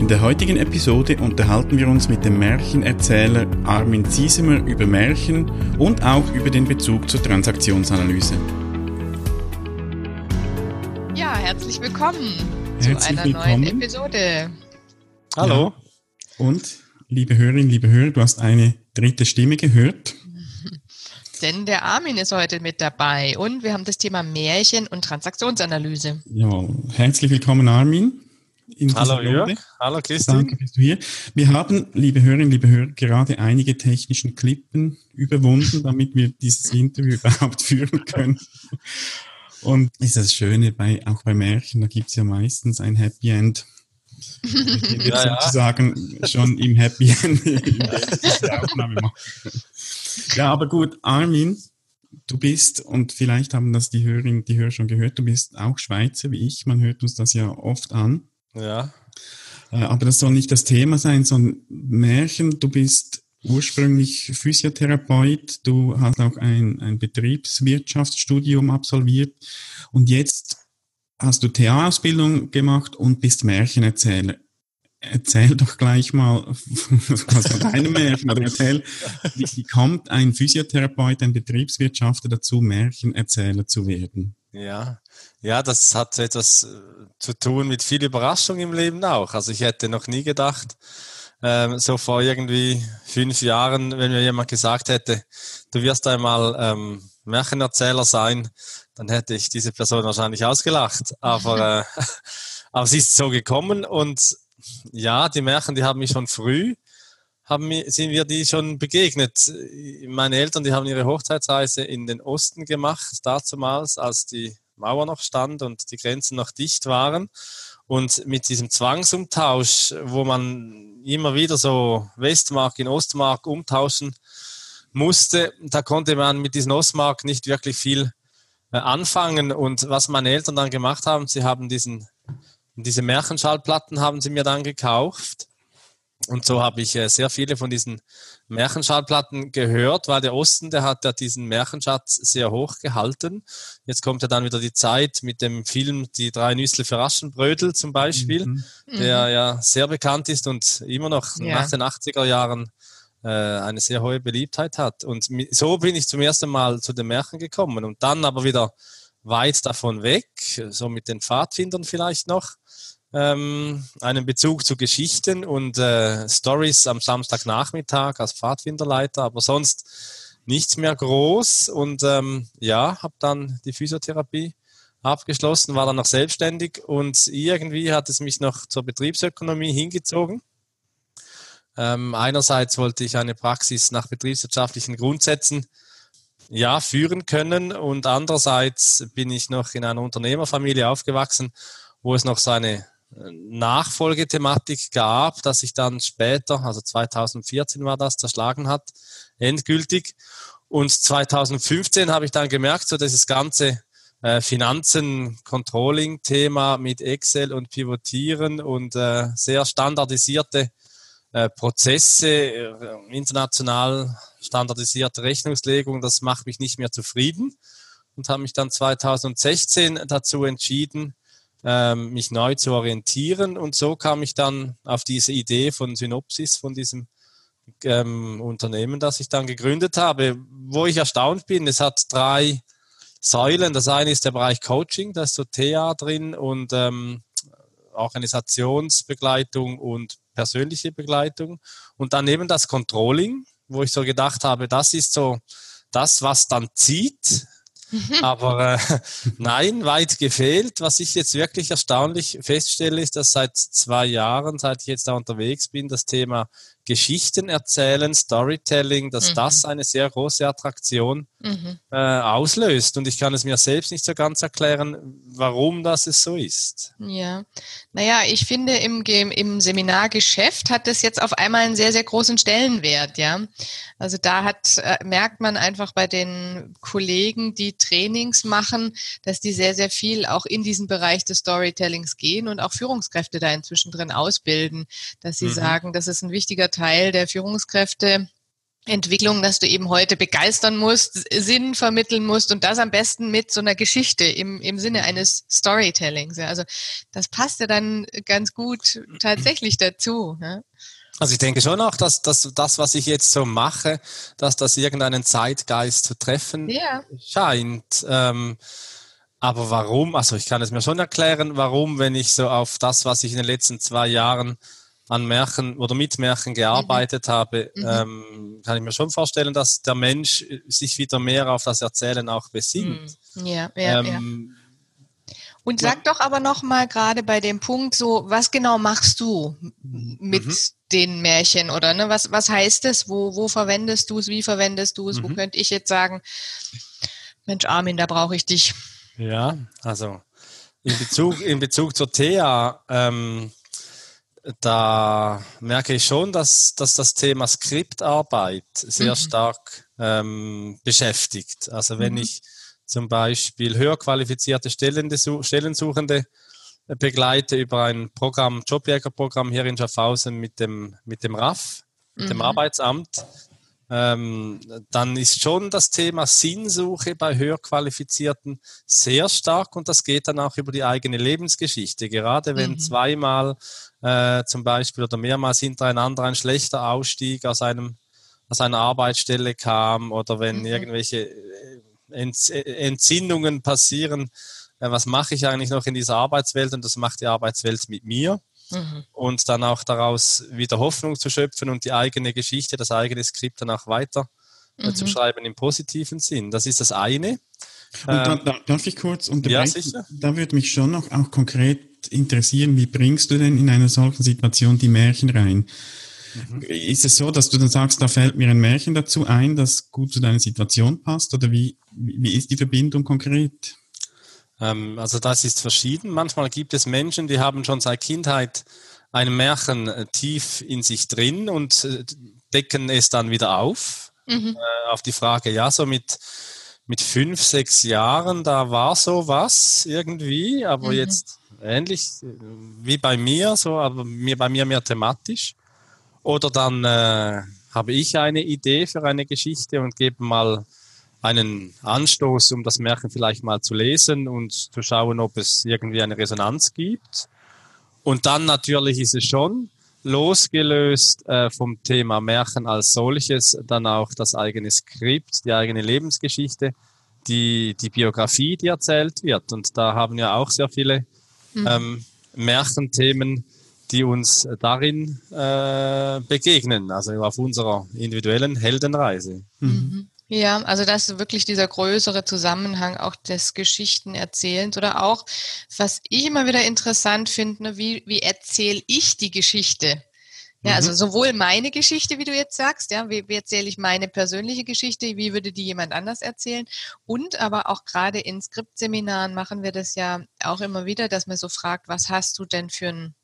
In der heutigen Episode unterhalten wir uns mit dem Märchenerzähler Armin Ziesemer über Märchen und auch über den Bezug zur Transaktionsanalyse. Ja, herzlich willkommen herzlich zu einer willkommen. neuen Episode. Hallo. Ja. Und liebe Hörerinnen, liebe Hörer, du hast eine dritte Stimme gehört denn der Armin ist heute mit dabei und wir haben das Thema Märchen und Transaktionsanalyse. Ja, herzlich willkommen Armin. Hallo Jörg, hallo Christian. Danke, bist du hier. Wir haben, liebe Hörerinnen, liebe Hörer, gerade einige technischen Klippen überwunden, damit wir dieses Interview überhaupt führen können. Und ist das Schöne bei, auch bei Märchen, da gibt es ja meistens ein Happy End. Wir ja, sozusagen ja. schon im Happy End die Aufnahme machen. Ja, aber gut, Armin, du bist, und vielleicht haben das die Hörerinnen, die Hörer schon gehört, du bist auch Schweizer wie ich, man hört uns das ja oft an. Ja. Äh, aber das soll nicht das Thema sein, sondern Märchen, du bist ursprünglich Physiotherapeut, du hast auch ein, ein Betriebswirtschaftsstudium absolviert und jetzt hast du TA-Ausbildung gemacht und bist Märchenerzähler erzähl doch gleich mal was von deinem Märchen oder erzähl, wie, wie kommt ein Physiotherapeut, ein Betriebswirtschafter dazu, Märchenerzähler zu werden? Ja, ja, das hat etwas äh, zu tun mit viel Überraschung im Leben auch. Also ich hätte noch nie gedacht, ähm, so vor irgendwie fünf Jahren, wenn mir jemand gesagt hätte, du wirst einmal ähm, Märchenerzähler sein, dann hätte ich diese Person wahrscheinlich ausgelacht. Aber, äh, aber sie ist so gekommen und ja, die Märchen, die haben mich schon früh, haben, sind wir die schon begegnet. Meine Eltern, die haben ihre Hochzeitsreise in den Osten gemacht, dazumals, als die Mauer noch stand und die Grenzen noch dicht waren. Und mit diesem Zwangsumtausch, wo man immer wieder so Westmark in Ostmark umtauschen musste, da konnte man mit diesen Ostmark nicht wirklich viel äh, anfangen. Und was meine Eltern dann gemacht haben, sie haben diesen diese Märchenschallplatten haben sie mir dann gekauft. Und so habe ich äh, sehr viele von diesen Märchenschallplatten gehört, weil der Osten, der hat ja diesen Märchenschatz sehr hoch gehalten. Jetzt kommt ja dann wieder die Zeit mit dem Film Die drei Nüssel für Aschenbrödel zum Beispiel, mhm. der mhm. ja sehr bekannt ist und immer noch ja. nach den 80er Jahren äh, eine sehr hohe Beliebtheit hat. Und so bin ich zum ersten Mal zu den Märchen gekommen und dann aber wieder weit davon weg, so mit den Pfadfindern vielleicht noch ähm, einen Bezug zu Geschichten und äh, Stories am Samstagnachmittag als Pfadfinderleiter, aber sonst nichts mehr groß und ähm, ja, habe dann die Physiotherapie abgeschlossen, war dann noch selbstständig und irgendwie hat es mich noch zur Betriebsökonomie hingezogen. Ähm, einerseits wollte ich eine Praxis nach betriebswirtschaftlichen Grundsätzen ja, führen können und andererseits bin ich noch in einer Unternehmerfamilie aufgewachsen, wo es noch so eine Nachfolgethematik gab, dass sich dann später, also 2014 war das, zerschlagen hat, endgültig. Und 2015 habe ich dann gemerkt, so dieses ganze äh, Finanzen, Controlling-Thema mit Excel und Pivotieren und äh, sehr standardisierte äh, Prozesse, äh, international standardisierte Rechnungslegung, das macht mich nicht mehr zufrieden und habe mich dann 2016 dazu entschieden, ähm, mich neu zu orientieren. Und so kam ich dann auf diese Idee von Synopsis, von diesem ähm, Unternehmen, das ich dann gegründet habe, wo ich erstaunt bin. Es hat drei Säulen. Das eine ist der Bereich Coaching, da ist so TA drin und ähm, Organisationsbegleitung und persönliche Begleitung. Und daneben das Controlling, wo ich so gedacht habe, das ist so das, was dann zieht Aber äh, nein, weit gefehlt. Was ich jetzt wirklich erstaunlich feststelle, ist, dass seit zwei Jahren, seit ich jetzt da unterwegs bin, das Thema Geschichten erzählen, Storytelling, dass mhm. das eine sehr große Attraktion mhm. äh, auslöst. Und ich kann es mir selbst nicht so ganz erklären, warum das es so ist. Ja, naja, ich finde im, im Seminargeschäft hat das jetzt auf einmal einen sehr, sehr großen Stellenwert, ja. Also da hat, äh, merkt man einfach bei den Kollegen, die Trainings machen, dass die sehr, sehr viel auch in diesen Bereich des Storytellings gehen und auch Führungskräfte da inzwischen drin ausbilden, dass sie mhm. sagen, das ist ein wichtiger Teil der Führungskräfte. Entwicklung, dass du eben heute begeistern musst, Sinn vermitteln musst und das am besten mit so einer Geschichte im, im Sinne eines Storytellings. Also das passt ja dann ganz gut tatsächlich dazu. Ne? Also ich denke schon auch, dass, dass das, was ich jetzt so mache, dass das irgendeinen Zeitgeist zu treffen ja. scheint. Ähm, aber warum? Also ich kann es mir schon erklären, warum, wenn ich so auf das, was ich in den letzten zwei Jahren an Märchen oder mit Märchen gearbeitet mhm. habe, mhm. Ähm, kann ich mir schon vorstellen, dass der Mensch sich wieder mehr auf das Erzählen auch besinnt. Mhm. Ja, ja, ähm, ja. Und sag ja. doch aber noch mal gerade bei dem Punkt so, was genau machst du mit mhm. den Märchen oder ne? Was, was heißt es? Wo, wo verwendest du es? Wie verwendest du es? Wo mhm. könnte ich jetzt sagen, Mensch Armin, da brauche ich dich. Ja, also in Bezug, in Bezug zur Thea, ähm, da merke ich schon, dass, dass das Thema Skriptarbeit sehr mhm. stark ähm, beschäftigt. Also wenn mhm. ich zum Beispiel höher qualifizierte Stellensuchende begleite über ein Programm, Jobjägerprogramm hier in Schaffhausen mit dem, mit dem RAF, mit mhm. dem Arbeitsamt, ähm, dann ist schon das Thema Sinnsuche bei Höherqualifizierten sehr stark und das geht dann auch über die eigene Lebensgeschichte. Gerade wenn mhm. zweimal äh, zum Beispiel oder mehrmals hintereinander ein schlechter Ausstieg aus einem aus einer Arbeitsstelle kam oder wenn mhm. irgendwelche äh, Entzündungen passieren, äh, was mache ich eigentlich noch in dieser Arbeitswelt und das macht die Arbeitswelt mit mir mhm. und dann auch daraus wieder Hoffnung zu schöpfen und die eigene Geschichte, das eigene Skript dann auch weiter äh, mhm. zu schreiben im positiven Sinn. Das ist das eine. Und da, ähm, da, darf ich kurz unterbrechen? Ja, da würde mich schon noch auch konkret interessieren, wie bringst du denn in einer solchen Situation die Märchen rein? Mhm. Ist es so, dass du dann sagst, da fällt mir ein Märchen dazu ein, das gut zu deiner Situation passt? Oder wie, wie ist die Verbindung konkret? Ähm, also das ist verschieden. Manchmal gibt es Menschen, die haben schon seit Kindheit ein Märchen äh, tief in sich drin und äh, decken es dann wieder auf. Mhm. Äh, auf die Frage, ja, so mit, mit fünf, sechs Jahren, da war so was irgendwie, aber mhm. jetzt ähnlich wie bei mir, so, aber mir, bei mir mehr thematisch. Oder dann äh, habe ich eine Idee für eine Geschichte und gebe mal einen Anstoß, um das Märchen vielleicht mal zu lesen und zu schauen, ob es irgendwie eine Resonanz gibt. Und dann natürlich ist es schon losgelöst äh, vom Thema Märchen als solches, dann auch das eigene Skript, die eigene Lebensgeschichte, die, die Biografie, die erzählt wird. Und da haben ja auch sehr viele mhm. ähm, Märchenthemen, die uns darin äh, begegnen, also auf unserer individuellen Heldenreise. Mhm. Ja, also das ist wirklich dieser größere Zusammenhang auch des Geschichtenerzählens oder auch, was ich immer wieder interessant finde, ne, wie, wie erzähle ich die Geschichte? Ja, also mhm. sowohl meine Geschichte, wie du jetzt sagst, ja, wie, wie erzähle ich meine persönliche Geschichte, wie würde die jemand anders erzählen? Und aber auch gerade in Skriptseminaren machen wir das ja auch immer wieder, dass man so fragt, was hast du denn für ein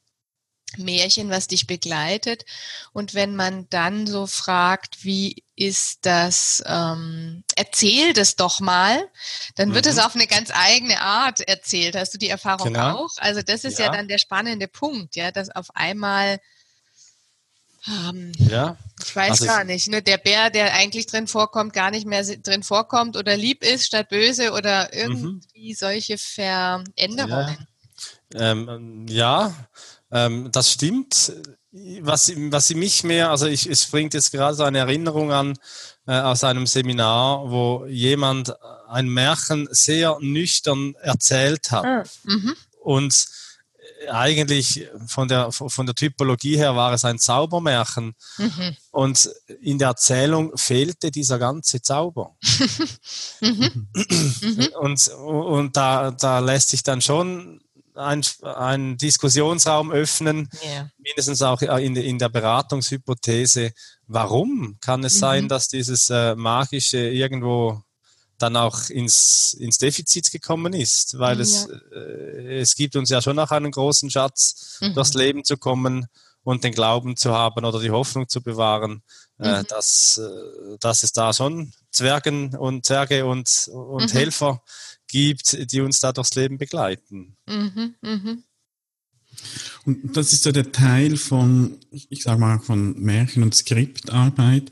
Märchen, was dich begleitet. Und wenn man dann so fragt, wie ist das, ähm, erzähl das doch mal, dann wird mhm. es auf eine ganz eigene Art erzählt. Hast du die Erfahrung genau. auch? Also das ist ja. ja. dann der spannende Punkt, ja, dass auf einmal ähm, ja. Ich weiß also gar nicht. Ne? Der Bär, der eigentlich drin vorkommt, gar nicht mehr drin vorkommt oder lieb ist statt böse oder mhm. irgendwie mhm. solche Veränderungen. Ja, ähm, ja ähm, das stimmt. Was, was mich mehr, also ich, es bringt jetzt gerade so eine Erinnerung an äh, aus einem Seminar, wo jemand ein Märchen sehr nüchtern erzählt hat. Ah, mhm. Und eigentlich von der, von der Typologie her war es ein Zaubermärchen. Mhm. Und in der Erzählung fehlte dieser ganze Zauber. mhm. und und da, da lässt sich dann schon einen, einen Diskussionsraum öffnen, yeah. mindestens auch in, in, der Beratungshypothese. Warum kann es mhm. sein, dass dieses äh, Magische irgendwo dann auch ins, ins Defizit gekommen ist? Weil ja. es, äh, es gibt uns ja schon noch einen großen Schatz, mhm. durchs Leben zu kommen und den Glauben zu haben oder die Hoffnung zu bewahren, äh, mhm. dass, äh, dass es da schon Zwergen und Zwerge und, und mhm. Helfer gibt, die uns da durchs Leben begleiten. Mhm, mh. Und das ist so der Teil von, ich sage mal, von Märchen- und Skriptarbeit.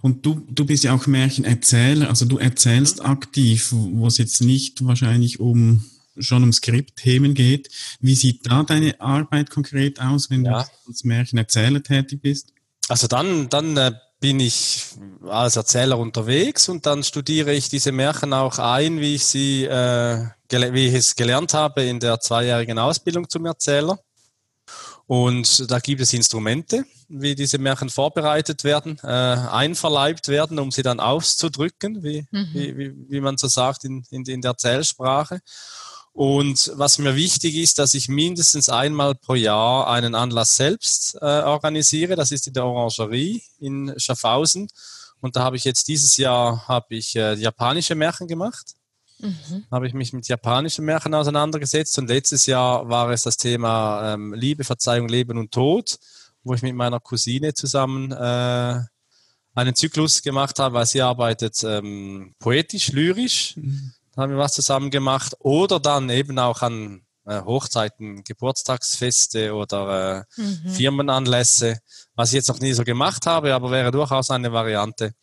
Und du, du bist ja auch Märchenerzähler, also du erzählst mhm. aktiv, wo es jetzt nicht wahrscheinlich um schon um Skriptthemen geht. Wie sieht da deine Arbeit konkret aus, wenn ja. du als Märchenerzähler tätig bist? Also dann, dann äh, bin ich als Erzähler unterwegs und dann studiere ich diese Märchen auch ein, wie ich sie, äh, wie ich es gelernt habe in der zweijährigen Ausbildung zum Erzähler. Und da gibt es Instrumente, wie diese Märchen vorbereitet werden, äh, einverleibt werden, um sie dann auszudrücken, wie, mhm. wie, wie, wie man so sagt in, in, in der Erzählsprache. Und was mir wichtig ist, dass ich mindestens einmal pro Jahr einen Anlass selbst äh, organisiere. Das ist in der Orangerie in Schaffhausen. Und da habe ich jetzt dieses Jahr habe ich äh, japanische Märchen gemacht. Mhm. Habe ich mich mit japanischen Märchen auseinandergesetzt. Und letztes Jahr war es das Thema ähm, Liebe, Verzeihung, Leben und Tod, wo ich mit meiner Cousine zusammen äh, einen Zyklus gemacht habe, weil sie arbeitet ähm, poetisch, lyrisch. Mhm haben wir was zusammen gemacht. Oder dann eben auch an äh, Hochzeiten, Geburtstagsfeste oder äh, mhm. Firmenanlässe, was ich jetzt noch nie so gemacht habe, aber wäre durchaus eine Variante.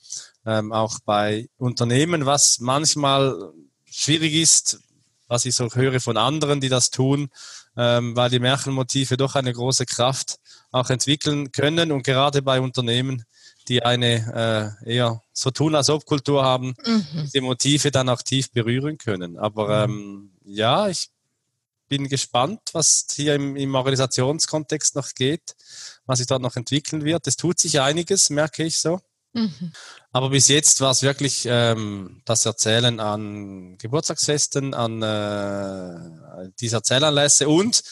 Ähm, auch bei Unternehmen, was manchmal schwierig ist, was ich so höre von anderen, die das tun, ähm, weil die Märchenmotive doch eine große Kraft auch entwickeln können und gerade bei Unternehmen die eine äh, eher so tun als ob Kultur haben, mhm. die Motive dann auch tief berühren können. Aber mhm. ähm, ja, ich bin gespannt, was hier im, im Organisationskontext noch geht, was sich dort noch entwickeln wird. Es tut sich einiges, merke ich so. Mhm. Aber bis jetzt war es wirklich ähm, das Erzählen an Geburtstagsfesten, an äh, diese Erzählanlässe und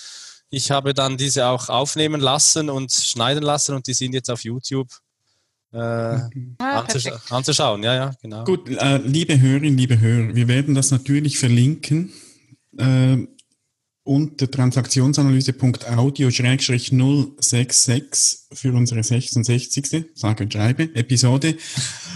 ich habe dann diese auch aufnehmen lassen und schneiden lassen und die sind jetzt auf YouTube äh, ah, anzusch anzuschauen. Ja, ja, genau. Gut, äh, liebe Hörerinnen, liebe Hörer, wir werden das natürlich verlinken. Äh, unter transaktionsanalyse.audio-066 für unsere 66. sage und schreibe, Episode,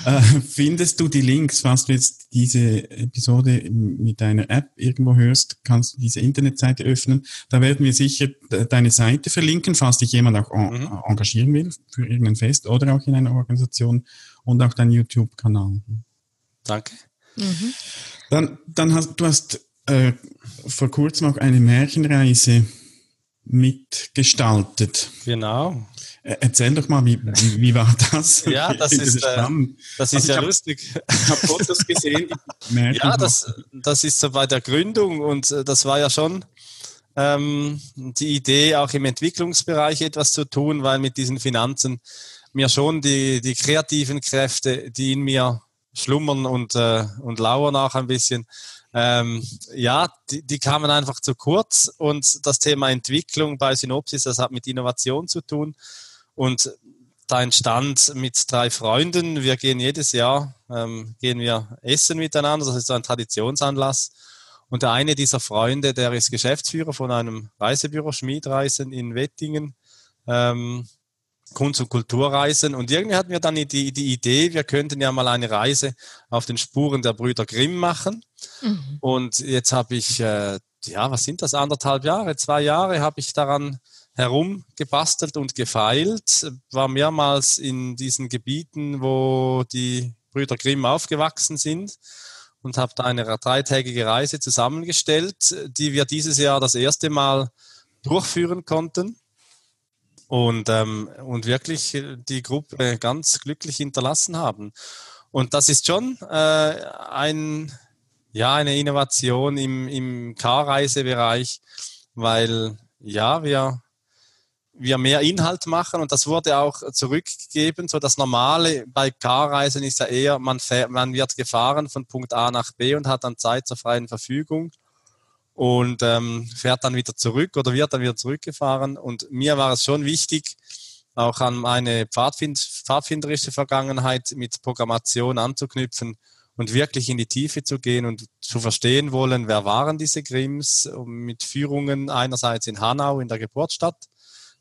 äh, findest du die Links, falls du jetzt diese Episode mit deiner App irgendwo hörst, kannst du diese Internetseite öffnen. Da werden wir sicher deine Seite verlinken, falls dich jemand auch mhm. engagieren will für irgendein Fest oder auch in einer Organisation und auch dein YouTube-Kanal. Danke. Mhm. Dann, dann hast du hast äh, vor kurzem auch eine Märchenreise mitgestaltet. Genau. Äh, erzähl doch mal, wie, wie, wie war das? Ja, das ist, das, äh, das ist also ja hab, lustig. Ich habe Fotos gesehen. ja, das, das ist so bei der Gründung und äh, das war ja schon ähm, die Idee, auch im Entwicklungsbereich etwas zu tun, weil mit diesen Finanzen mir schon die, die kreativen Kräfte, die in mir schlummern und, äh, und lauern auch ein bisschen, ähm, ja, die, die kamen einfach zu kurz und das Thema Entwicklung bei Synopsis, das hat mit Innovation zu tun. Und da entstand mit drei Freunden, wir gehen jedes Jahr, ähm, gehen wir essen miteinander, das ist so ein Traditionsanlass. Und der eine dieser Freunde, der ist Geschäftsführer von einem Reisebüro Schmiedreisen in Wettingen, ähm, Kunst- und Kulturreisen. Und irgendwie hatten wir dann die, die Idee, wir könnten ja mal eine Reise auf den Spuren der Brüder Grimm machen. Mhm. Und jetzt habe ich, äh, ja, was sind das, anderthalb Jahre, zwei Jahre habe ich daran herumgebastelt und gefeilt, war mehrmals in diesen Gebieten, wo die Brüder Grimm aufgewachsen sind und habe da eine dreitägige Reise zusammengestellt, die wir dieses Jahr das erste Mal durchführen konnten und, ähm, und wirklich die Gruppe ganz glücklich hinterlassen haben. Und das ist schon äh, ein, ja, eine Innovation im, im Car-Reisebereich, weil ja, wir, wir mehr Inhalt machen und das wurde auch zurückgegeben. So das Normale bei Car-Reisen ist ja eher, man, fährt, man wird gefahren von Punkt A nach B und hat dann Zeit zur freien Verfügung. Und ähm, fährt dann wieder zurück oder wird dann wieder zurückgefahren. Und mir war es schon wichtig, auch an meine Pfadfind pfadfinderische Vergangenheit mit Programmation anzuknüpfen und wirklich in die Tiefe zu gehen und zu verstehen wollen, wer waren diese Grimms mit Führungen einerseits in Hanau in der Geburtsstadt,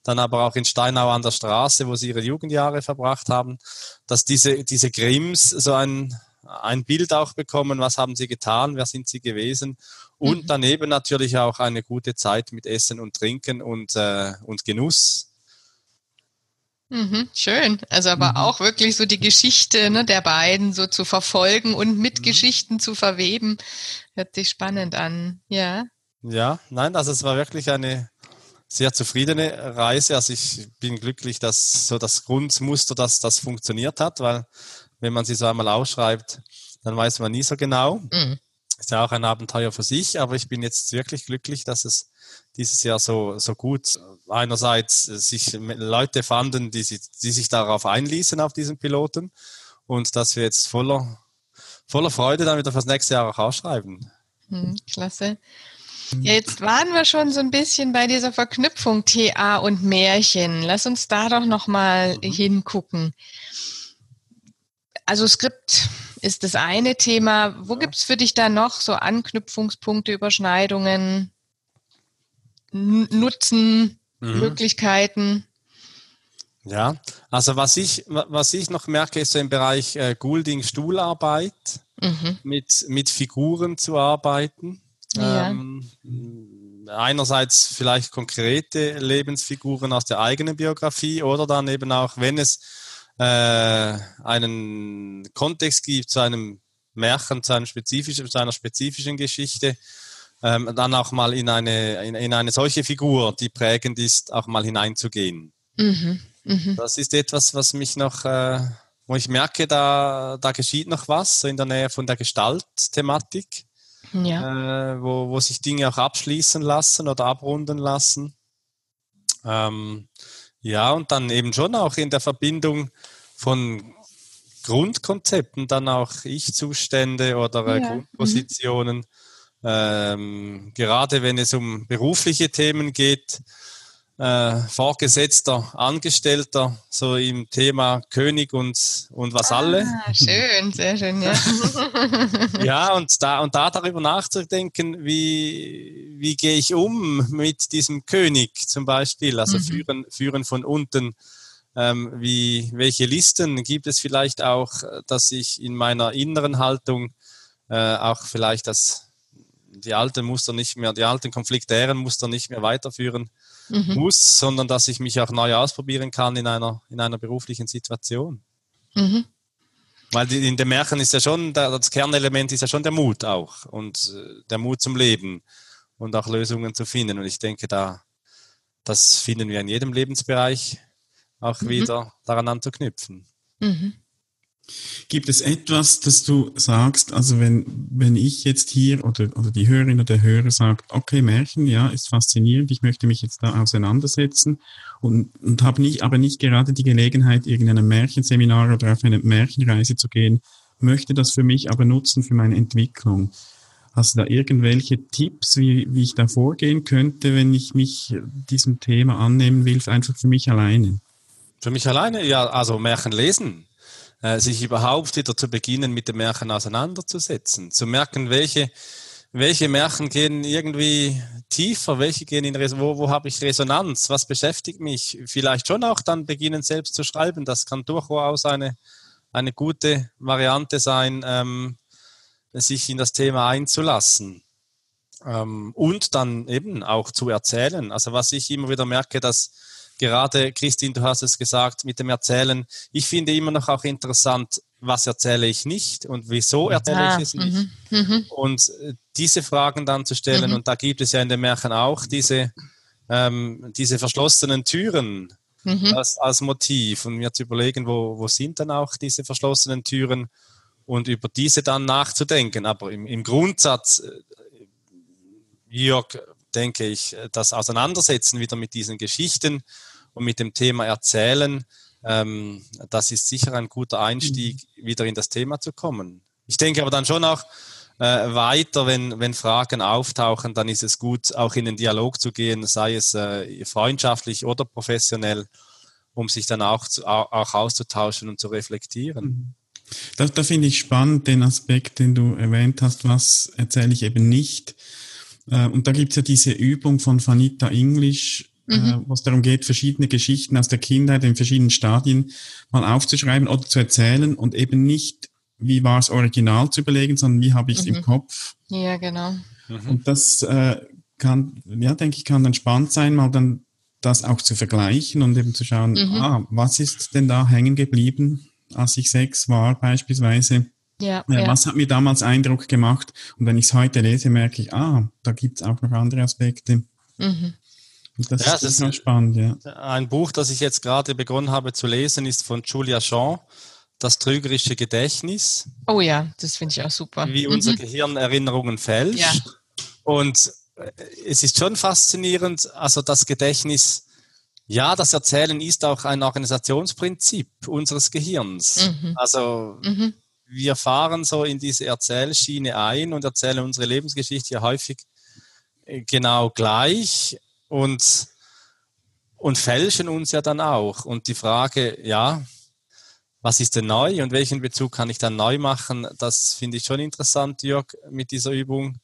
dann aber auch in Steinau an der Straße, wo sie ihre Jugendjahre verbracht haben, dass diese, diese Grimms so ein, ein Bild auch bekommen, was haben sie getan, wer sind sie gewesen und mhm. daneben natürlich auch eine gute Zeit mit Essen und Trinken und, äh, und Genuss Mhm, schön. Also aber mhm. auch wirklich so die Geschichte ne, der beiden so zu verfolgen und mit mhm. Geschichten zu verweben. Hört sich spannend an. Ja. Ja, nein, also es war wirklich eine sehr zufriedene Reise. Also ich bin glücklich, dass so das Grundmuster, dass das funktioniert hat, weil wenn man sie so einmal ausschreibt, dann weiß man nie so genau. Mhm. Ist ja auch ein Abenteuer für sich, aber ich bin jetzt wirklich glücklich, dass es dieses Jahr so, so gut einerseits sich Leute fanden, die, sich, die sich darauf einließen, auf diesen Piloten und dass wir jetzt voller, voller Freude dann wieder fürs nächste Jahr auch ausschreiben. Hm, klasse. Ja, jetzt waren wir schon so ein bisschen bei dieser Verknüpfung TA und Märchen. Lass uns da doch nochmal mhm. hingucken. Also Skript ist das eine Thema. Wo ja. gibt es für dich da noch so Anknüpfungspunkte, Überschneidungen? Nutzen, mhm. Möglichkeiten. Ja, also was ich, was ich noch merke, ist so im Bereich äh, Goulding Stuhlarbeit, mhm. mit, mit Figuren zu arbeiten. Ja. Ähm, einerseits vielleicht konkrete Lebensfiguren aus der eigenen Biografie oder dann eben auch, wenn es äh, einen Kontext gibt zu einem Märchen, zu, einem spezifischen, zu einer spezifischen Geschichte, ähm, dann auch mal in eine, in, in, eine solche Figur, die prägend ist, auch mal hineinzugehen. Mhm, mh. Das ist etwas, was mich noch, äh, wo ich merke, da, da geschieht noch was, so in der Nähe von der Gestaltthematik, ja. äh, wo, wo sich Dinge auch abschließen lassen oder abrunden lassen. Ähm, ja, und dann eben schon auch in der Verbindung von Grundkonzepten, dann auch Ich-Zustände oder äh, ja. Grundpositionen. Mhm ähm, gerade wenn es um berufliche Themen geht, äh, Vorgesetzter, Angestellter, so im Thema König und, und was ah. Schön, sehr schön, ja. ja, und da, und da darüber nachzudenken, wie, wie gehe ich um mit diesem König zum Beispiel, also mhm. führen, führen von unten. Ähm, wie, welche Listen gibt es vielleicht auch, dass ich in meiner inneren Haltung äh, auch vielleicht das die alten Muster nicht mehr, die alten konfliktären Muster nicht mehr weiterführen mhm. muss, sondern dass ich mich auch neu ausprobieren kann in einer, in einer beruflichen Situation. Mhm. Weil die, in den Märchen ist ja schon, das Kernelement ist ja schon der Mut auch und äh, der Mut zum Leben und auch Lösungen zu finden. Und ich denke, da, das finden wir in jedem Lebensbereich auch mhm. wieder daran anzuknüpfen. Mhm. Gibt es etwas, das du sagst, also wenn, wenn ich jetzt hier oder, oder die Hörerin oder der Hörer sagt, okay, Märchen, ja, ist faszinierend, ich möchte mich jetzt da auseinandersetzen und, und habe nicht, aber nicht gerade die Gelegenheit, irgendeinem Märchenseminar oder auf eine Märchenreise zu gehen, möchte das für mich aber nutzen für meine Entwicklung. Hast du da irgendwelche Tipps, wie, wie ich da vorgehen könnte, wenn ich mich diesem Thema annehmen will, einfach für mich alleine? Für mich alleine? Ja, also Märchen lesen äh, sich überhaupt wieder zu beginnen, mit den Märchen auseinanderzusetzen, zu merken, welche, welche Märchen gehen irgendwie tiefer, welche gehen in, Res wo, wo habe ich Resonanz, was beschäftigt mich, vielleicht schon auch dann beginnen selbst zu schreiben, das kann durchaus eine, eine gute Variante sein, ähm, sich in das Thema einzulassen. Ähm, und dann eben auch zu erzählen. Also was ich immer wieder merke, dass gerade, Christine, du hast es gesagt, mit dem Erzählen. Ich finde immer noch auch interessant, was erzähle ich nicht und wieso erzähle ah, ich es nicht. Mhm, mhm. Und äh, diese Fragen dann zu stellen, mhm. und da gibt es ja in den Märchen auch diese, ähm, diese verschlossenen Türen mhm. als, als Motiv und mir zu überlegen, wo, wo sind dann auch diese verschlossenen Türen und über diese dann nachzudenken. Aber im, im Grundsatz, äh, Jörg, denke ich, das Auseinandersetzen wieder mit diesen Geschichten und mit dem Thema Erzählen, ähm, das ist sicher ein guter Einstieg, mhm. wieder in das Thema zu kommen. Ich denke aber dann schon auch, äh, weiter, wenn, wenn Fragen auftauchen, dann ist es gut, auch in den Dialog zu gehen, sei es äh, freundschaftlich oder professionell, um sich dann auch, zu, auch auszutauschen und zu reflektieren. Mhm. Da, da finde ich spannend den Aspekt, den du erwähnt hast, was erzähle ich eben nicht. Äh, und da gibt's ja diese Übung von Vanita English, mhm. wo es darum geht, verschiedene Geschichten aus der Kindheit in verschiedenen Stadien mal aufzuschreiben oder zu erzählen und eben nicht wie war es original zu überlegen, sondern wie habe ich es mhm. im Kopf. Ja, genau. Mhm. Und das äh, kann, ja, denke ich, kann dann spannend sein, mal dann das auch zu vergleichen und eben zu schauen, mhm. ah, was ist denn da hängen geblieben, als ich sechs war beispielsweise. Ja, ja, Was hat mir damals Eindruck gemacht? Und wenn ich es heute lese, merke ich, ah, da gibt es auch noch andere Aspekte. Mhm. Das ja, ist, das ist spannend, ja. Ein Buch, das ich jetzt gerade begonnen habe zu lesen, ist von Julia Shaw das trügerische Gedächtnis. Oh ja, das finde ich auch super. Wie unser mhm. Gehirn Erinnerungen fälscht. Ja. Und äh, es ist schon faszinierend, also das Gedächtnis, ja, das Erzählen ist auch ein Organisationsprinzip unseres Gehirns. Mhm. Also mhm. wir fahren so in diese Erzählschiene ein und erzählen unsere Lebensgeschichte ja häufig äh, genau gleich und, und fälschen uns ja dann auch. Und die Frage, ja, was ist denn neu und welchen Bezug kann ich dann neu machen? Das finde ich schon interessant, Jörg, mit dieser Übung.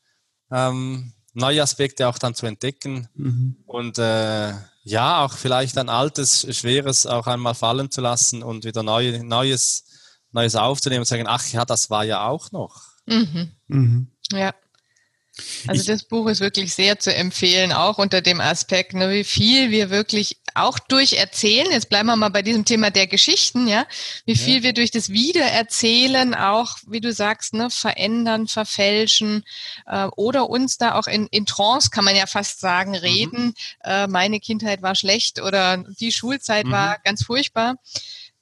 Ähm, neue Aspekte auch dann zu entdecken mhm. und äh, ja, auch vielleicht ein altes, schweres auch einmal fallen zu lassen und wieder neu, Neues, Neues aufzunehmen und sagen, ach ja, das war ja auch noch. Mhm. Mhm. Ja. Also das Buch ist wirklich sehr zu empfehlen, auch unter dem Aspekt, ne, wie viel wir wirklich auch durch Erzählen, jetzt bleiben wir mal bei diesem Thema der Geschichten, ja, wie viel ja. wir durch das Wiedererzählen auch, wie du sagst, ne, verändern, verfälschen äh, oder uns da auch in, in Trance, kann man ja fast sagen, mhm. reden, mhm. äh, meine Kindheit war schlecht oder die Schulzeit mhm. war ganz furchtbar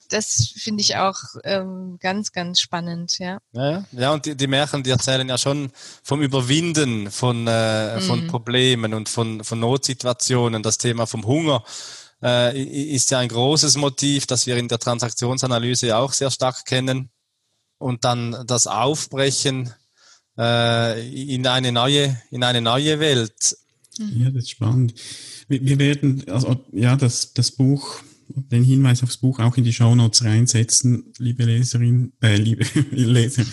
das finde ich auch ähm, ganz, ganz spannend, ja. Ja, ja und die, die Märchen, die erzählen ja schon vom Überwinden von, äh, von mhm. Problemen und von, von Notsituationen. Das Thema vom Hunger äh, ist ja ein großes Motiv, das wir in der Transaktionsanalyse auch sehr stark kennen. Und dann das Aufbrechen äh, in eine neue, in eine neue Welt. Ja, das ist spannend. Wir, wir werden, also ja, das, das Buch den Hinweis aufs Buch auch in die Show Notes reinsetzen, liebe Leserin, äh, liebe Leser.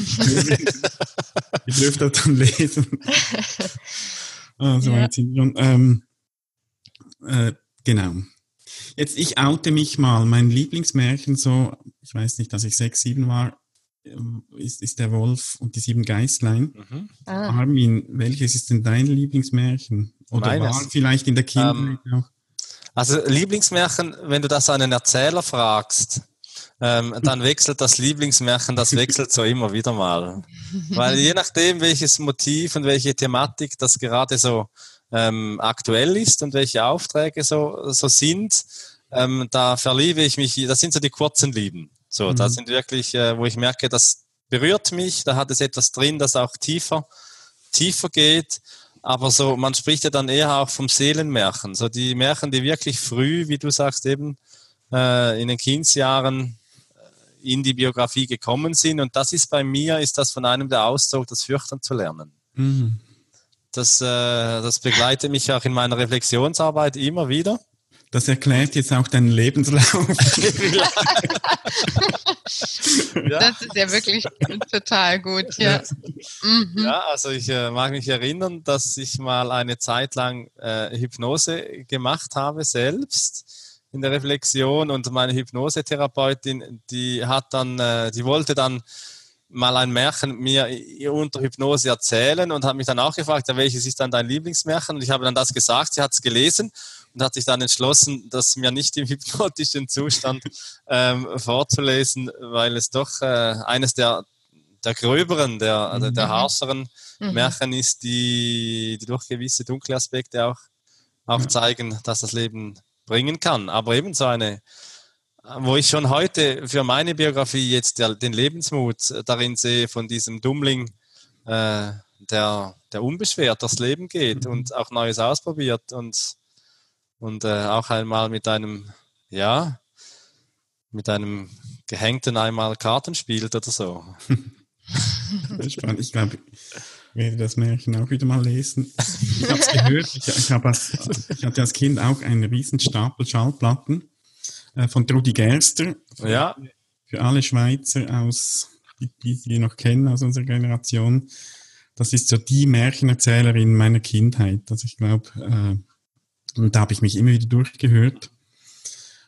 Ihr dürft das dann lesen. Also, ja. jetzt sind wir, ähm, äh, genau. Jetzt, ich oute mich mal. Mein Lieblingsmärchen, so, ich weiß nicht, dass ich sechs, sieben war, ähm, ist, ist der Wolf und die sieben Geistlein. Mhm. Ah. Armin, welches ist denn dein Lieblingsmärchen? Oder Meines. war vielleicht in der Kindheit um, ähm, auch? Also Lieblingsmärchen, wenn du das einen Erzähler fragst, ähm, dann wechselt das Lieblingsmärchen, das wechselt so immer wieder mal. Weil je nachdem, welches Motiv und welche Thematik das gerade so ähm, aktuell ist und welche Aufträge so, so sind, ähm, da verliebe ich mich, das sind so die kurzen Lieben. So, mhm. da sind wirklich, äh, wo ich merke, das berührt mich, da hat es etwas drin, das auch tiefer, tiefer geht. Aber so, man spricht ja dann eher auch vom Seelenmärchen. So die Märchen, die wirklich früh, wie du sagst, eben äh, in den Kindsjahren äh, in die Biografie gekommen sind. Und das ist bei mir, ist das von einem der Auszug, das Fürchten zu lernen. Mhm. Das, äh, das begleitet mich auch in meiner Reflexionsarbeit immer wieder. Das erklärt jetzt auch deinen Lebenslauf. ja. Das ist ja wirklich total gut. Ja, mhm. ja also ich äh, mag mich erinnern, dass ich mal eine Zeit lang äh, Hypnose gemacht habe selbst in der Reflexion und meine Hypnosetherapeutin, die hat dann, äh, die wollte dann mal ein Märchen mir unter Hypnose erzählen und hat mich dann auch gefragt, ja, welches ist dann dein Lieblingsmärchen? Und ich habe dann das gesagt, sie hat es gelesen und hat sich dann entschlossen, das mir nicht im hypnotischen Zustand ähm, vorzulesen, weil es doch äh, eines der, der gröberen, der, mhm. der harscheren mhm. Märchen ist, die, die durch gewisse dunkle Aspekte auch, auch zeigen, dass das Leben bringen kann. Aber eben so eine, wo ich schon heute für meine Biografie jetzt der, den Lebensmut darin sehe von diesem Dummling, äh, der, der unbeschwert durchs Leben geht mhm. und auch Neues ausprobiert und und äh, auch einmal mit einem, ja, mit einem Gehängten einmal Karten spielt oder so. spannend. Ich glaube, werde das Märchen auch wieder mal lesen. Ich habe es gehört, ich, ich, als, ich hatte als Kind auch einen riesen Stapel Schallplatten äh, von Trudi Gerster. Ja. Für alle Schweizer aus, die, die wir noch kennen aus unserer Generation. Das ist so die Märchenerzählerin meiner Kindheit. Also ich glaube, äh, und da habe ich mich immer wieder durchgehört.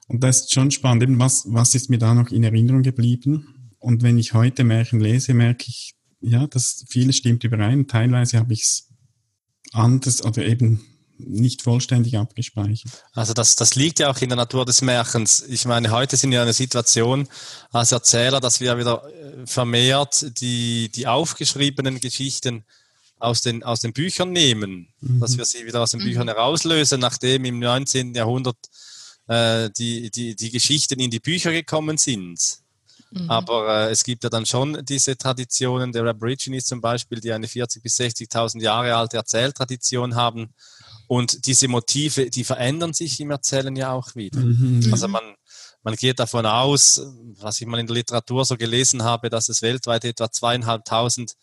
Und das ist schon spannend, eben was, was ist mir da noch in Erinnerung geblieben? Und wenn ich heute Märchen lese, merke ich, ja, das vieles stimmt überein. Teilweise habe ich es anders oder eben nicht vollständig abgespeichert. Also das, das liegt ja auch in der Natur des Märchens. Ich meine, heute sind wir in einer Situation als Erzähler, dass wir wieder äh, vermehrt die, die aufgeschriebenen Geschichten aus den, aus den Büchern nehmen, mhm. dass wir sie wieder aus den mhm. Büchern herauslösen, nachdem im 19. Jahrhundert äh, die, die, die Geschichten in die Bücher gekommen sind. Mhm. Aber äh, es gibt ja dann schon diese Traditionen der Aborigines zum Beispiel, die eine 40.000 bis 60.000 Jahre alte Erzähltradition haben. Und diese Motive, die verändern sich im Erzählen ja auch wieder. Mhm. Also man, man geht davon aus, was ich mal in der Literatur so gelesen habe, dass es weltweit etwa zweieinhalbtausend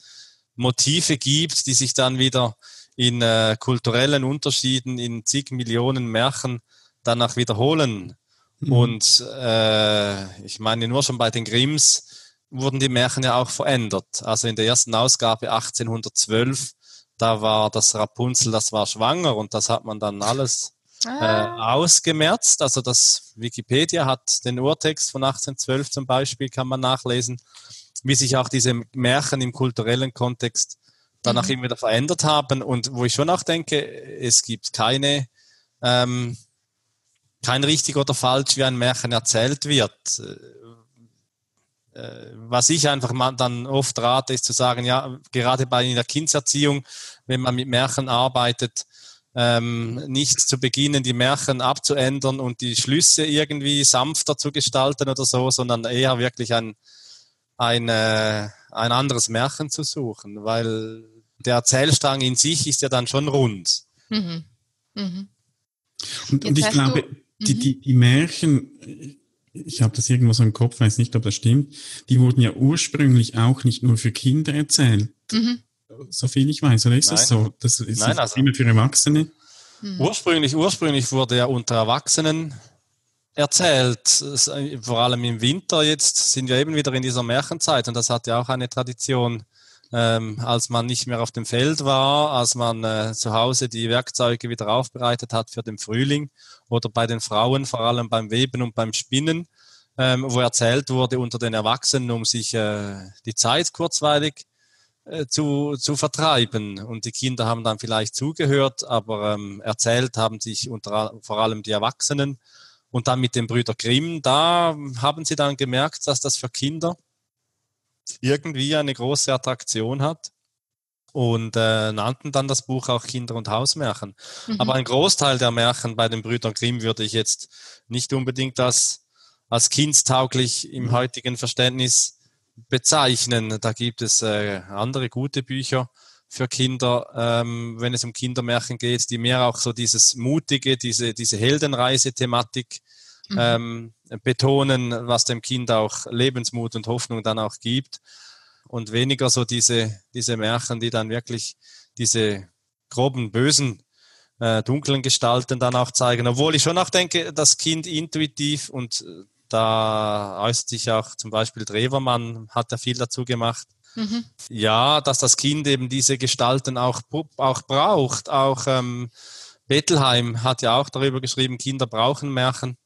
Motive gibt, die sich dann wieder in äh, kulturellen Unterschieden, in zig Millionen Märchen danach wiederholen. Mhm. Und äh, ich meine, nur schon bei den Grimms wurden die Märchen ja auch verändert. Also in der ersten Ausgabe 1812, da war das Rapunzel, das war schwanger und das hat man dann alles äh, ah. ausgemerzt. Also das Wikipedia hat den Urtext von 1812 zum Beispiel, kann man nachlesen, wie sich auch diese Märchen im kulturellen Kontext danach mhm. immer wieder verändert haben und wo ich schon auch denke, es gibt keine ähm, kein richtig oder falsch, wie ein Märchen erzählt wird. Äh, äh, was ich einfach dann oft rate, ist zu sagen, ja, gerade bei der Kindserziehung, wenn man mit Märchen arbeitet, ähm, nicht zu beginnen, die Märchen abzuändern und die Schlüsse irgendwie sanfter zu gestalten oder so, sondern eher wirklich ein, ein, äh, ein anderes Märchen zu suchen, weil der Erzählstrang in sich ist ja dann schon rund. Mhm. Mhm. Und, und ich glaube, die, die, die Märchen, ich habe das irgendwo so im Kopf, weiß nicht, ob das stimmt, die wurden ja ursprünglich auch nicht nur für Kinder erzählt. Mhm. So viel ich weiß, oder ist Nein. das so? Das ist Nein, also, immer für Erwachsene. Mhm. Ursprünglich, ursprünglich wurde ja unter Erwachsenen erzählt, vor allem im Winter. Jetzt sind wir eben wieder in dieser Märchenzeit und das hat ja auch eine Tradition ähm, als man nicht mehr auf dem Feld war, als man äh, zu Hause die Werkzeuge wieder aufbereitet hat für den Frühling oder bei den Frauen, vor allem beim Weben und beim Spinnen, ähm, wo erzählt wurde unter den Erwachsenen, um sich äh, die Zeit kurzweilig äh, zu, zu vertreiben. Und die Kinder haben dann vielleicht zugehört, aber ähm, erzählt haben sich unter, vor allem die Erwachsenen. Und dann mit dem Brüder Grimm, da haben sie dann gemerkt, dass das für Kinder irgendwie eine große Attraktion hat und äh, nannten dann das Buch auch Kinder- und Hausmärchen. Mhm. Aber ein Großteil der Märchen bei den Brüdern Grimm würde ich jetzt nicht unbedingt als, als kindstauglich im mhm. heutigen Verständnis bezeichnen. Da gibt es äh, andere gute Bücher für Kinder, ähm, wenn es um Kindermärchen geht, die mehr auch so dieses mutige, diese, diese Heldenreise-Thematik mhm. ähm, betonen, was dem Kind auch Lebensmut und Hoffnung dann auch gibt und weniger so diese, diese Märchen, die dann wirklich diese groben, bösen, äh, dunklen Gestalten dann auch zeigen. Obwohl ich schon auch denke, das Kind intuitiv und äh, da äußert sich auch zum Beispiel Drewermann, hat ja viel dazu gemacht. Mhm. Ja, dass das Kind eben diese Gestalten auch, auch braucht. Auch ähm, Bettelheim hat ja auch darüber geschrieben, Kinder brauchen Märchen.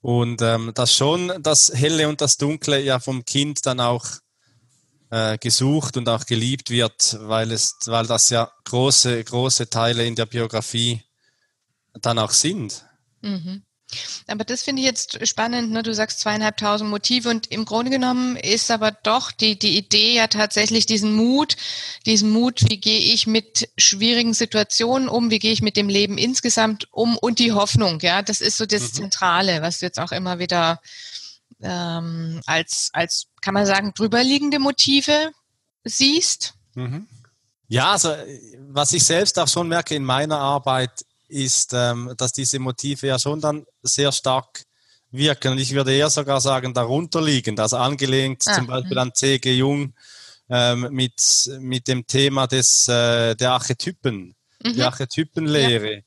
Und ähm, dass schon das Helle und das Dunkle ja vom Kind dann auch äh, gesucht und auch geliebt wird, weil es, weil das ja große, große Teile in der Biografie dann auch sind. Mhm. Aber das finde ich jetzt spannend. Ne? Du sagst zweieinhalbtausend Motive und im Grunde genommen ist aber doch die, die Idee ja tatsächlich diesen Mut, diesen Mut, wie gehe ich mit schwierigen Situationen um, wie gehe ich mit dem Leben insgesamt um und die Hoffnung. Ja, das ist so das mhm. Zentrale, was du jetzt auch immer wieder ähm, als, als, kann man sagen, drüberliegende Motive siehst. Mhm. Ja, also was ich selbst auch schon merke in meiner Arbeit, ist, ähm, dass diese Motive ja schon dann sehr stark wirken. Und ich würde eher sogar sagen, darunter liegend, also angelehnt ah, zum Beispiel mh. an C.G. Jung, ähm, mit, mit dem Thema des, äh, der Archetypen, mhm. die Archetypenlehre.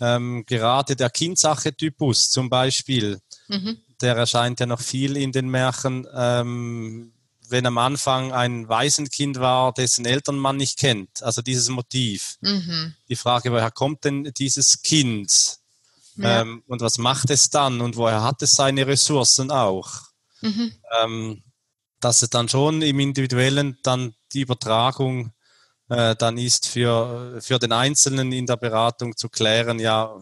Ja. Ähm, gerade der Kindsarchetypus zum Beispiel, mhm. der erscheint ja noch viel in den Märchen. Ähm, wenn am Anfang ein Waisenkind war, dessen Eltern man nicht kennt, also dieses Motiv. Mhm. Die Frage, woher kommt denn dieses Kind? Ja. Ähm, und was macht es dann? Und woher hat es seine Ressourcen auch? Mhm. Ähm, dass es dann schon im Individuellen dann die Übertragung äh, dann ist für, für den Einzelnen in der Beratung zu klären, ja,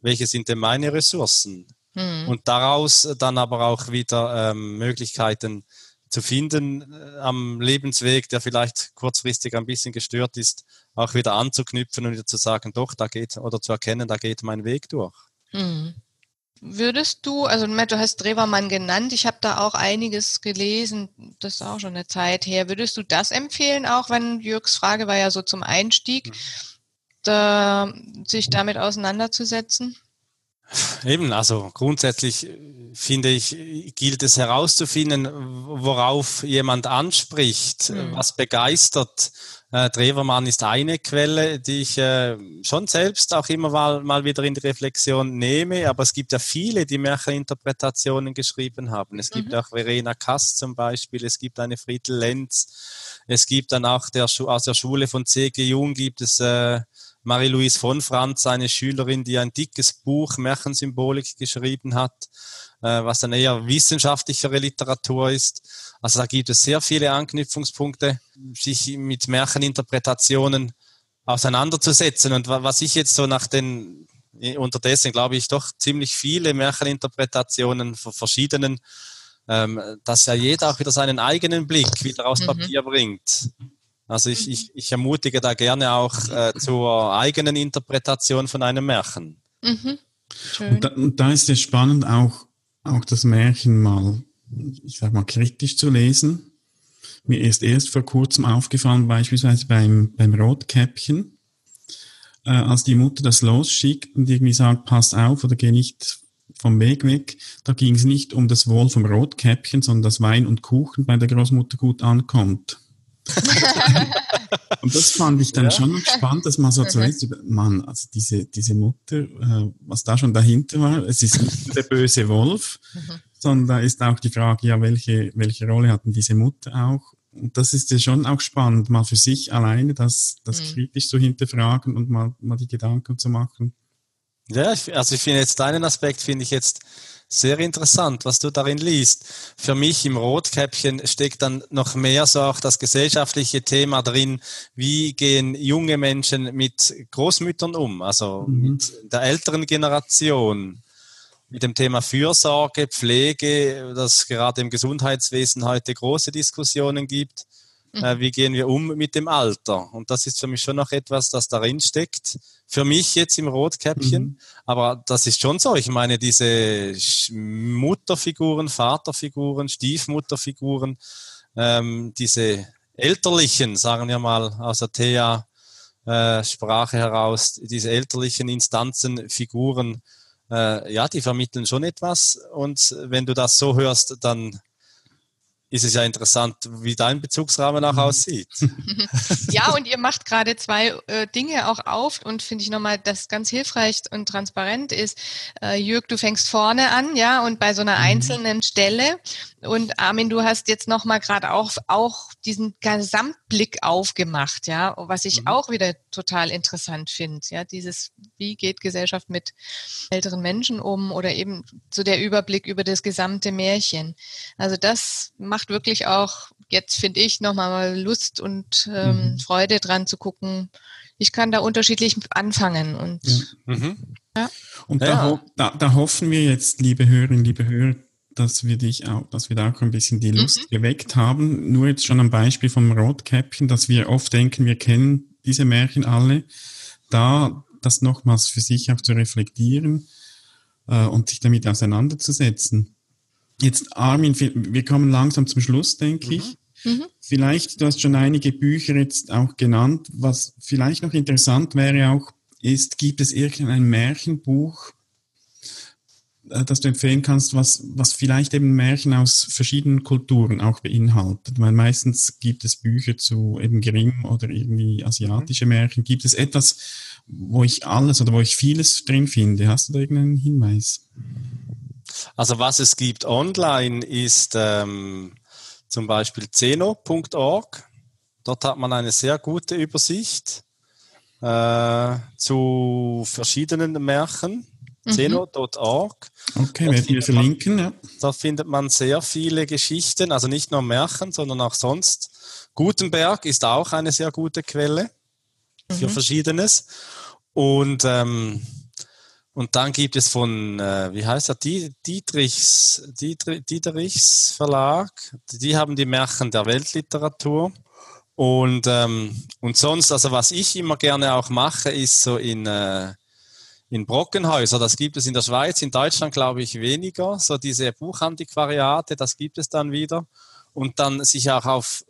welche sind denn meine Ressourcen? Mhm. Und daraus dann aber auch wieder ähm, Möglichkeiten zu finden äh, am Lebensweg, der vielleicht kurzfristig ein bisschen gestört ist, auch wieder anzuknüpfen und wieder zu sagen, doch, da geht, oder zu erkennen, da geht mein Weg durch. Mhm. Würdest du, also du hast Drewermann genannt, ich habe da auch einiges gelesen, das ist auch schon eine Zeit her. Würdest du das empfehlen, auch wenn Jürgs Frage war ja so zum Einstieg, mhm. da, sich damit auseinanderzusetzen? Eben, also grundsätzlich finde ich, gilt es herauszufinden, worauf jemand anspricht, mhm. was begeistert. Äh, Drewermann ist eine Quelle, die ich äh, schon selbst auch immer mal, mal wieder in die Reflexion nehme, aber es gibt ja viele, die Märcheninterpretationen geschrieben haben. Es gibt mhm. auch Verena Kass zum Beispiel, es gibt eine Friedel Lenz, es gibt dann auch der, aus der Schule von C.G. Jung gibt es äh, Marie-Louise von Franz, eine Schülerin, die ein dickes Buch Märchensymbolik geschrieben hat, äh, was dann eher wissenschaftlichere Literatur ist. Also da gibt es sehr viele Anknüpfungspunkte, sich mit Märcheninterpretationen auseinanderzusetzen. Und was ich jetzt so nach den, unterdessen glaube ich doch ziemlich viele Märcheninterpretationen von verschiedenen, ähm, dass ja jeder auch wieder seinen eigenen Blick wieder aufs mhm. Papier bringt. Also ich, ich, ich ermutige da gerne auch äh, zur eigenen Interpretation von einem Märchen. Mhm. Und, da, und da ist es spannend, auch, auch das Märchen mal, ich sag mal, kritisch zu lesen. Mir ist erst vor kurzem aufgefallen, beispielsweise beim, beim Rotkäppchen, äh, als die Mutter das losschickt und irgendwie sagt, pass auf oder geh nicht vom Weg weg. Da ging es nicht um das Wohl vom Rotkäppchen, sondern dass Wein und Kuchen bei der Großmutter gut ankommt. Und das fand ich dann ja. schon spannend, dass man so zuletzt, man, also diese, diese Mutter, äh, was da schon dahinter war, es ist nicht der böse Wolf, mhm. sondern da ist auch die Frage, ja, welche, welche Rolle hatten diese Mutter auch? Und das ist ja schon auch spannend, mal für sich alleine das, das mhm. kritisch zu hinterfragen und mal, mal die Gedanken zu machen. Ja, also ich finde jetzt deinen Aspekt finde ich jetzt sehr interessant, was du darin liest. Für mich im Rotkäppchen steckt dann noch mehr so auch das gesellschaftliche Thema drin. Wie gehen junge Menschen mit Großmüttern um? Also mhm. mit der älteren Generation. Mit dem Thema Fürsorge, Pflege, das gerade im Gesundheitswesen heute große Diskussionen gibt. Äh, wie gehen wir um mit dem Alter? Und das ist für mich schon noch etwas, das darin steckt. Für mich jetzt im Rotkäppchen. Mhm. Aber das ist schon so. Ich meine, diese Mutterfiguren, Vaterfiguren, Stiefmutterfiguren, ähm, diese elterlichen, sagen wir mal, aus der Thea, äh, Sprache heraus, diese elterlichen Instanzen, Figuren, äh, ja, die vermitteln schon etwas. Und wenn du das so hörst, dann ist es ja interessant, wie dein Bezugsrahmen auch mhm. aussieht. ja, und ihr macht gerade zwei äh, Dinge auch auf und finde ich nochmal, dass ganz hilfreich und transparent ist. Äh, Jörg, du fängst vorne an, ja, und bei so einer mhm. einzelnen Stelle. Und Armin, du hast jetzt nochmal gerade auch, auch diesen Gesamtblick aufgemacht, ja, was ich mhm. auch wieder total interessant finde. Ja, dieses, wie geht Gesellschaft mit älteren Menschen um oder eben so der Überblick über das gesamte Märchen. Also das macht wirklich auch jetzt, finde ich, nochmal Lust und ähm, mhm. Freude dran zu gucken. Ich kann da unterschiedlich anfangen. Und, ja. Mhm. ja. und da, da, da, hoffen wir jetzt, liebe Hörerinnen, liebe Hörer, dass wir dich auch, dass wir da auch ein bisschen die Lust mhm. geweckt haben. Nur jetzt schon am Beispiel vom Rotkäppchen, dass wir oft denken, wir kennen diese Märchen alle. Da das nochmals für sich auch zu reflektieren äh, und sich damit auseinanderzusetzen. Jetzt, Armin, wir kommen langsam zum Schluss, denke mhm. ich. Mhm. Vielleicht, du hast schon einige Bücher jetzt auch genannt. Was vielleicht noch interessant wäre auch, ist, gibt es irgendein Märchenbuch, äh, das du empfehlen kannst, was, was vielleicht eben Märchen aus verschiedenen Kulturen auch beinhaltet? Weil meistens gibt es Bücher zu eben Grimm oder irgendwie asiatische Märchen. Gibt es etwas, wo ich alles oder wo ich vieles drin finde? Hast du da irgendeinen Hinweis? Also was es gibt online ist ähm, zum Beispiel zeno.org. Dort hat man eine sehr gute Übersicht äh, zu verschiedenen Märchen. Mhm. Zeno.org. Okay, werden wir verlinken, man, ja. Da findet man sehr viele Geschichten, also nicht nur Märchen, sondern auch sonst. Gutenberg ist auch eine sehr gute Quelle für mhm. Verschiedenes. Und, ähm, und dann gibt es von, äh, wie heißt er, Dietrichs, Dietrichs Verlag, die haben die Märchen der Weltliteratur. Und, ähm, und sonst, also was ich immer gerne auch mache, ist so in, äh, in Brockenhäuser, das gibt es in der Schweiz, in Deutschland glaube ich weniger, so diese Buchantiquariate, das gibt es dann wieder. Und dann sich auch auf,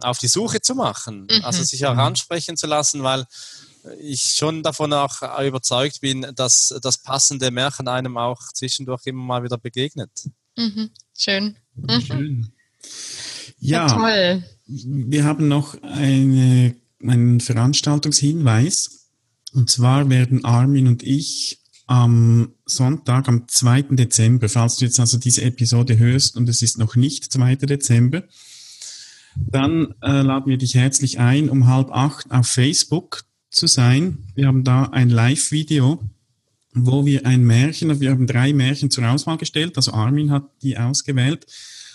auf die Suche zu machen, mhm. also sich auch ansprechen zu lassen, weil ich schon davon auch überzeugt bin, dass das passende Märchen einem auch zwischendurch immer mal wieder begegnet. Mhm. Schön. Mhm. Schön. Ja, ja, toll. Wir haben noch eine, einen Veranstaltungshinweis. Und zwar werden Armin und ich am Sonntag, am 2. Dezember, falls du jetzt also diese Episode hörst und es ist noch nicht 2. Dezember, dann äh, laden wir dich herzlich ein, um halb acht auf Facebook zu sein. Wir haben da ein Live-Video, wo wir ein Märchen, wir haben drei Märchen zur Auswahl gestellt, also Armin hat die ausgewählt.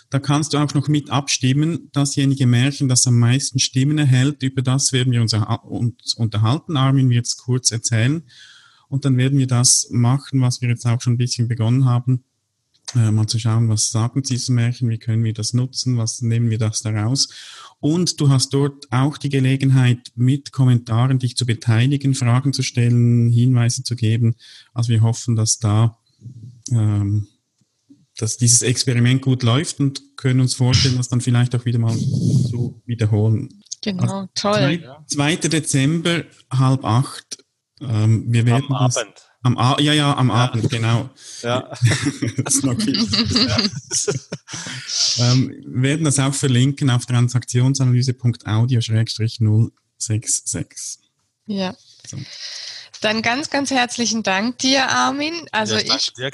Da kannst du auch noch mit abstimmen. Dasjenige Märchen, das am meisten Stimmen erhält, über das werden wir uns, unterhalten. Armin wird es kurz erzählen. Und dann werden wir das machen, was wir jetzt auch schon ein bisschen begonnen haben. Äh, mal zu schauen, was sagen diese Märchen, wie können wir das nutzen, was nehmen wir das daraus. Und du hast dort auch die Gelegenheit, mit Kommentaren dich zu beteiligen, Fragen zu stellen, Hinweise zu geben. Also wir hoffen, dass da ähm, dass dieses Experiment gut läuft und können uns vorstellen, das dann vielleicht auch wieder mal zu wiederholen. Genau, also toll. 2. Dezember, halb acht. Ähm, wir werden am das, Abend. Am A ja, ja, am ja. Abend, genau. Ja. das ist noch ähm, wir werden das auch verlinken auf transaktionsanalyse.audio-066. Ja. So. Dann ganz, ganz herzlichen Dank dir, Armin. Also ja, ich dir,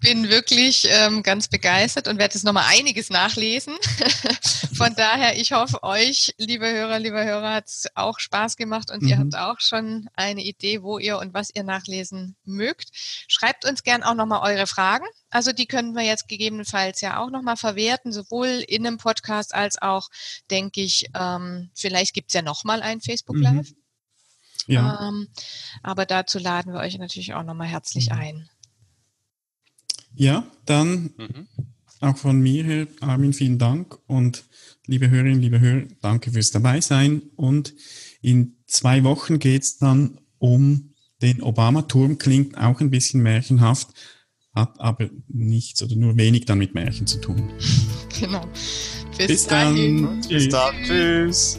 bin wirklich ähm, ganz begeistert und werde jetzt nochmal einiges nachlesen. Von daher, ich hoffe, euch, liebe Hörer, liebe Hörer, hat es auch Spaß gemacht und mhm. ihr habt auch schon eine Idee, wo ihr und was ihr nachlesen mögt. Schreibt uns gern auch nochmal eure Fragen. Also die können wir jetzt gegebenenfalls ja auch nochmal verwerten, sowohl in einem Podcast als auch, denke ich, ähm, vielleicht gibt's ja nochmal ein Facebook. Live. Mhm. Ja. Ähm, aber dazu laden wir euch natürlich auch nochmal herzlich mhm. ein. Ja, dann mhm. auch von mir her, Armin, vielen Dank und liebe Hörerinnen, liebe Hörer, danke fürs Dabeisein. Und in zwei Wochen geht es dann um den Obama-Turm, klingt auch ein bisschen märchenhaft, hat aber nichts oder nur wenig dann mit Märchen zu tun. Genau. Bis, Bis dann. Bis dann. Tschüss.